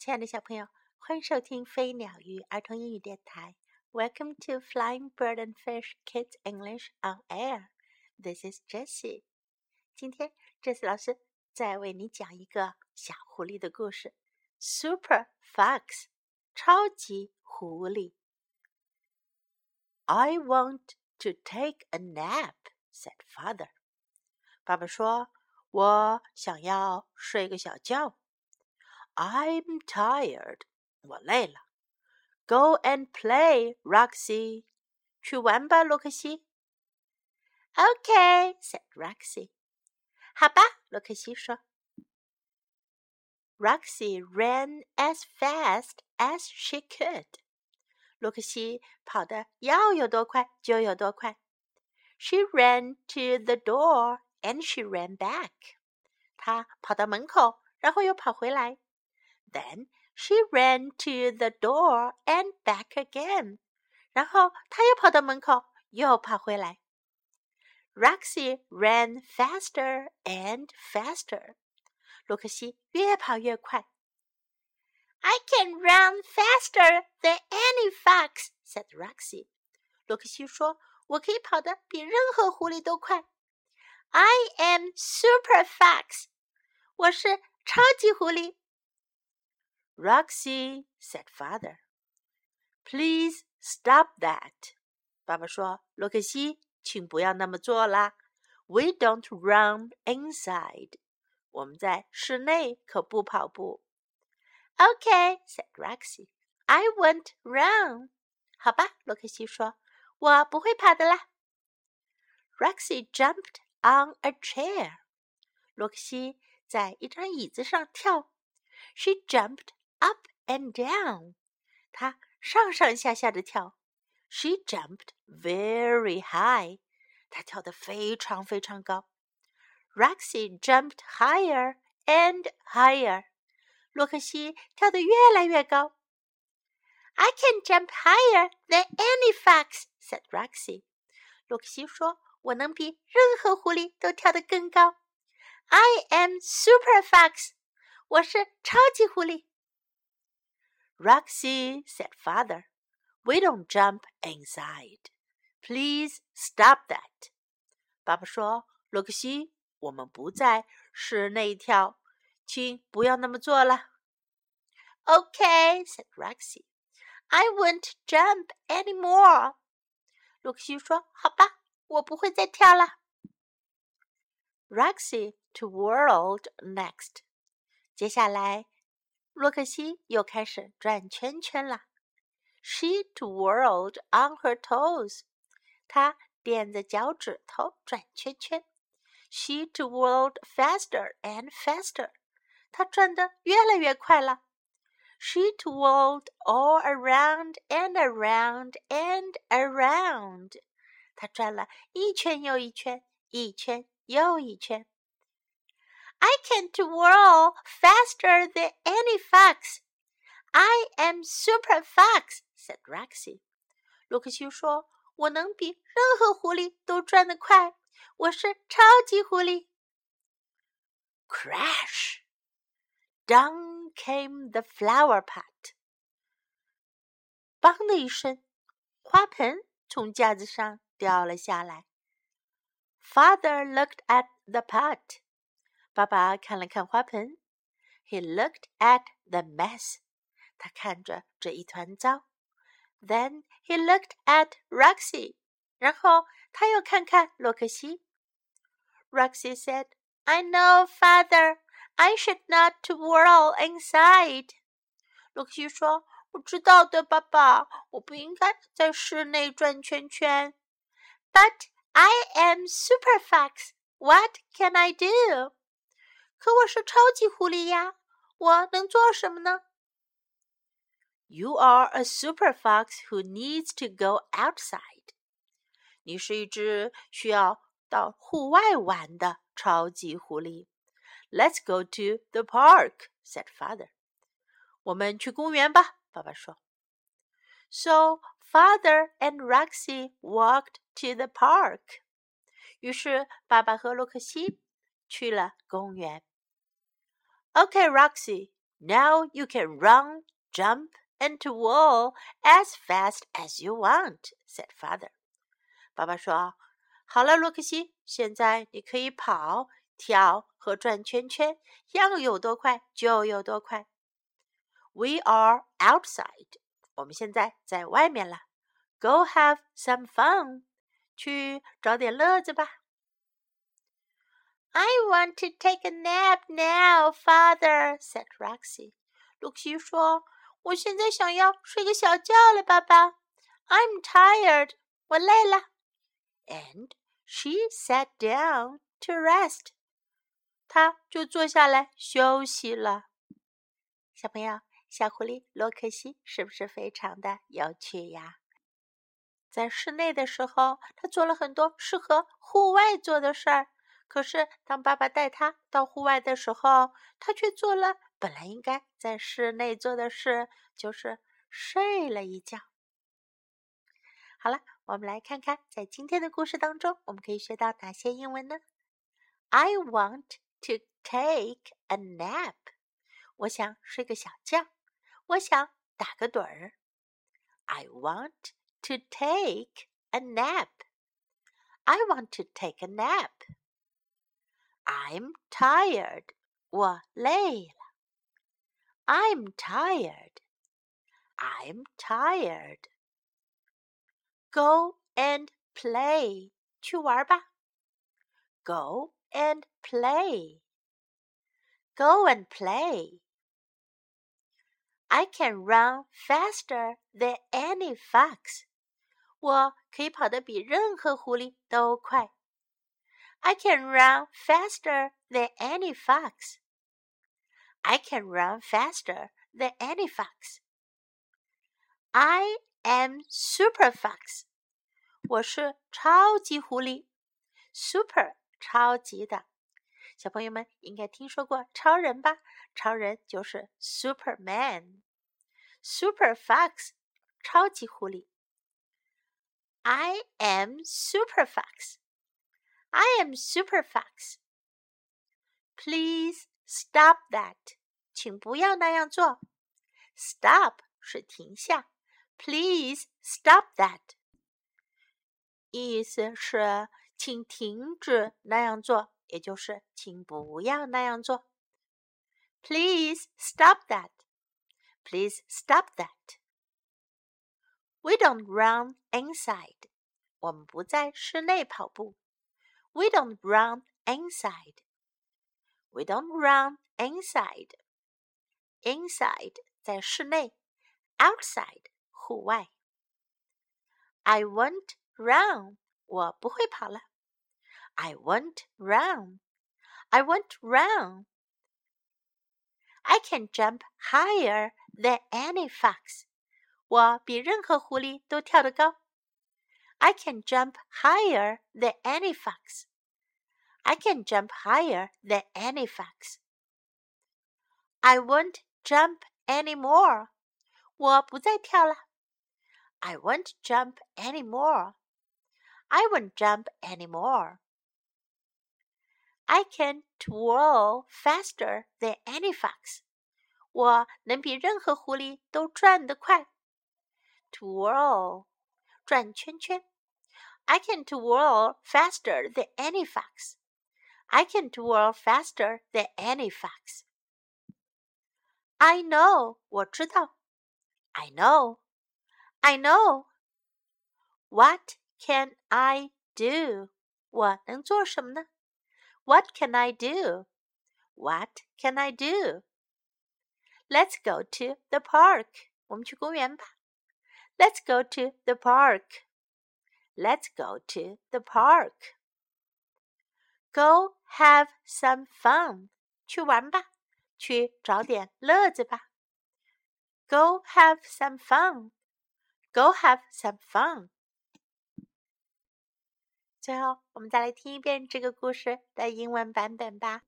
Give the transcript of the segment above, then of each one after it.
亲爱的小朋友，欢迎收听飞鸟鱼儿童英语电台。Welcome to Flying Bird and Fish Kids English on Air. This is Jessie. 今天，Jessie 老师再为你讲一个小狐狸的故事：Super Fox，超级狐狸。I want to take a nap," said father. 爸爸说：“我想要睡个小觉。” I'm tired. 我累了。Go and play, Roxy. 去玩吧，洛克西。Okay, said Roxy. 好吧，洛克西说。Roxy ran as fast as she could. 洛克西跑得要有多快就有多快。She ran to the door and she ran back. 她跑到门口，然后又跑回来。 then she ran to the door and back again. 然后她又跑到门口，又跑回来。Roxy ran faster and faster. 洛克西越跑越快。I can run faster than any fox," said Roxy. 洛克西说：“我可以跑得比任何狐狸都快。I am super fox. 我是超级狐狸。” Roxy said, "Father, please stop that." 爸爸说：“洛克西，请不要那么做啦。We don't run inside. 我们在室内可不跑步。” Okay, said Roxy. I won't run. 好吧，洛克西说：“我不会跑的啦。” Roxy jumped on a chair. 洛克西在一张椅子上跳。She jumped up and down. 她上上下下的跳。She jumped very high. 她跳得非常非常高。Roxy jumped higher and higher. 洛克西跳得越来越高。I can jump higher than any fox," said Roxy. 洛克西说：“我能比任何狐狸都跳得更高。I am super fox. 我是超级狐狸。” Roxy, said father, we don't jump inside. Please stop that. 爸爸说：“洛克西，我们不在室内跳，请不要那么做了。” Okay, said Roxy. I won't jump anymore. 洛克西说：“好吧，我不会再跳了。” Roxy twirled next. 接下来 洛克西又开始转圈圈了。She twirled on her toes，她踮着脚趾头转圈圈。She twirled faster and faster，她转得越来越快了。She twirled all around and around and around，她转了一圈又一圈，一圈又一圈。 I can twirl faster than any fox. I am super fox," said Roxy. 洛克西说：“我能比任何狐狸都转得快，我是超级狐狸。” Crash! Down came the flower pot. 梆的一声，花盆从架子上掉了下来。Father looked at the pot. 爸爸看了看花盆，He looked at the mess。他看着这一团糟。Then he looked at Roxy。然后他又看看洛克西。Roxy said, "I know, Father. I should not twirl inside." 洛克西说：“我知道的，爸爸，我不应该在室内转圈圈。But I am Super Fox. What can I do?" 可我是超级狐狸呀，我能做什么呢？You are a super fox who needs to go outside。你是一只需要到户外玩的超级狐狸。Let's go to the park," said father. 我们去公园吧，爸爸说。So father and Roxy walked to the park. 于是爸爸和洛克西去了公园。 Okay, Roxy, Now you can run, jump, and wall as fast as you want," said father. 爸爸说：“好了，洛克西，现在你可以跑、跳和转圈圈，要有多快就有多快。” We are outside. 我们现在在外面了。Go have some fun. 去找点乐子吧。I want to take a nap now, Father," said Roxy. 露西说：“我现在想要睡个小觉了，爸爸。I'm tired. 我累了。” And she sat down to rest. 她就坐下来休息了。小朋友，小狐狸罗克西是不是非常的有趣呀？在室内的时候，他做了很多适合户外做的事儿。可是，当爸爸带他到户外的时候，他却做了本来应该在室内做的事，就是睡了一觉。好了，我们来看看，在今天的故事当中，我们可以学到哪些英文呢？I want to take a nap。我想睡个小觉。我想打个盹儿。I want to take a nap. I want to take a nap. I'm tired. 我累了。I'm tired. I'm tired. Go and play. 去玩吧。Go and play. Go and play. I can run faster than any fox. 我可以跑得比任何狐狸都快。 I can run faster than any fox. I can run faster than any fox. I am super fox. 我是超级狐狸，super 超级的。小朋友们应该听说过超人吧？超人就是 Superman。Super Fox，超级狐狸。I am Super Fox. I am Super Fox. Please stop that. 请不要那样做。Stop 是停下。Please stop that. 意思是请停止那样做。也就是请不要那样做。Please stop that. Please stop that. We don't run inside. 我们不在室内跑步。 We don't run inside. We don't run inside. Inside 在室内，outside 户外。I won't run. 我不会跑了。I won't run. I won't run. I can jump higher than any fox. 我比任何狐狸都跳得高。 I can jump higher than any fox. I can jump higher than any fox. I won't jump anymore. 我不再跳了。I won't jump anymore. I won't jump anymore. I can twirl faster than any fox. 我能比任何狐狸都转得快。Twirl，转圈圈。 I can twirl faster than any fox. I can twirl faster than any fox. I know，我知道。I know. I know. What can I do？我能做什么呢？what can I do? What can I do? Let's go to the park. 我们去公园吧。Let's go to the park. Let's go to the park. Go have some fun. 去玩吧，去找点乐子吧。Go have some fun. Go have some fun. 最后，我们再来听一遍这个故事的英文版本吧，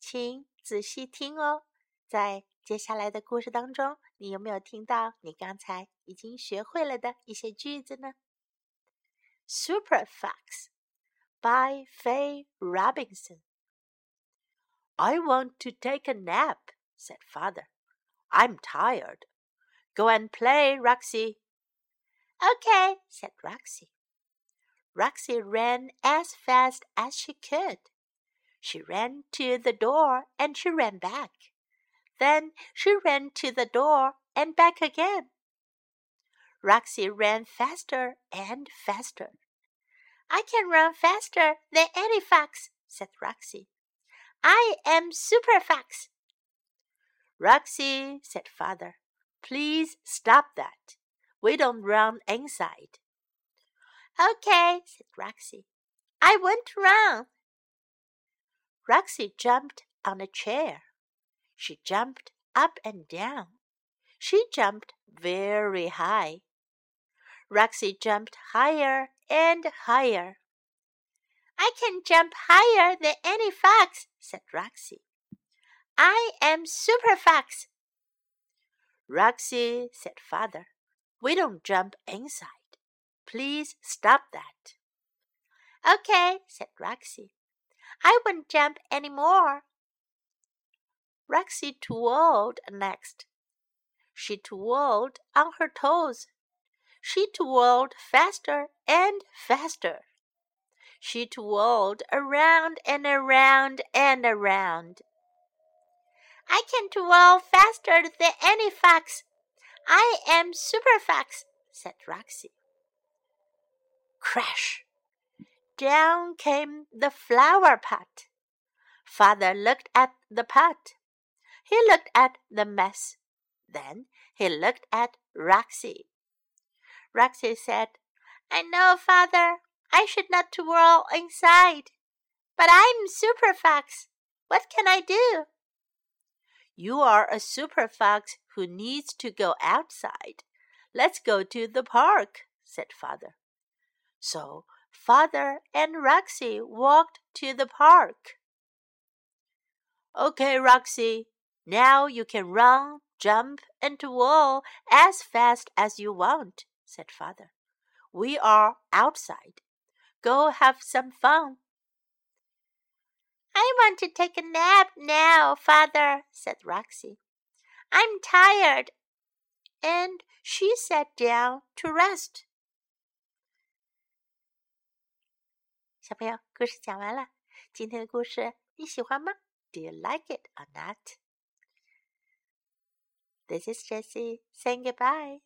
请仔细听哦。在接下来的故事当中，你有没有听到你刚才已经学会了的一些句子呢？Super Fox by Faye Robinson. I want to take a nap. said father. I'm tired. Go and play, Roxy. Okay, said Roxy. Roxy ran as fast as she could. She ran to the door and she ran back. Then she ran to the door and back again. Roxy ran faster and faster. I can run faster than any fox, said Roxy. I am Super Fox. Roxy, said father, please stop that. We don't run inside. Okay, said Roxy. I won't run. Roxy jumped on a chair. She jumped up and down. She jumped very high. Roxy jumped higher and higher. I can jump higher than any fox, said Roxy. I am Super Fox. Roxy, said father, we don't jump inside. Please stop that. Okay, said Roxy. I won't jump any more. Roxy twirled next. She twirled on her toes. She twirled faster and faster. She twirled around and around and around. I can twirl faster than any fox. I am Super Fox, said Roxy. Crash! Down came the flower pot. Father looked at the pot. He looked at the mess. Then he looked at Roxy. Roxy said, I know, Father, I should not twirl inside. But I'm Super Fox. What can I do? You are a super fox who needs to go outside. Let's go to the park, said father. So father and Roxy walked to the park. Okay, Roxy, now you can run, jump, and twirl as fast as you want, said father. We are outside. Go have some fun. I want to take a nap now, father, said Roxy. I'm tired. And she sat down to rest. 小朋友，故事讲完了。今天的故事你喜欢吗？Do you like it or not? This is Jessie saying goodbye.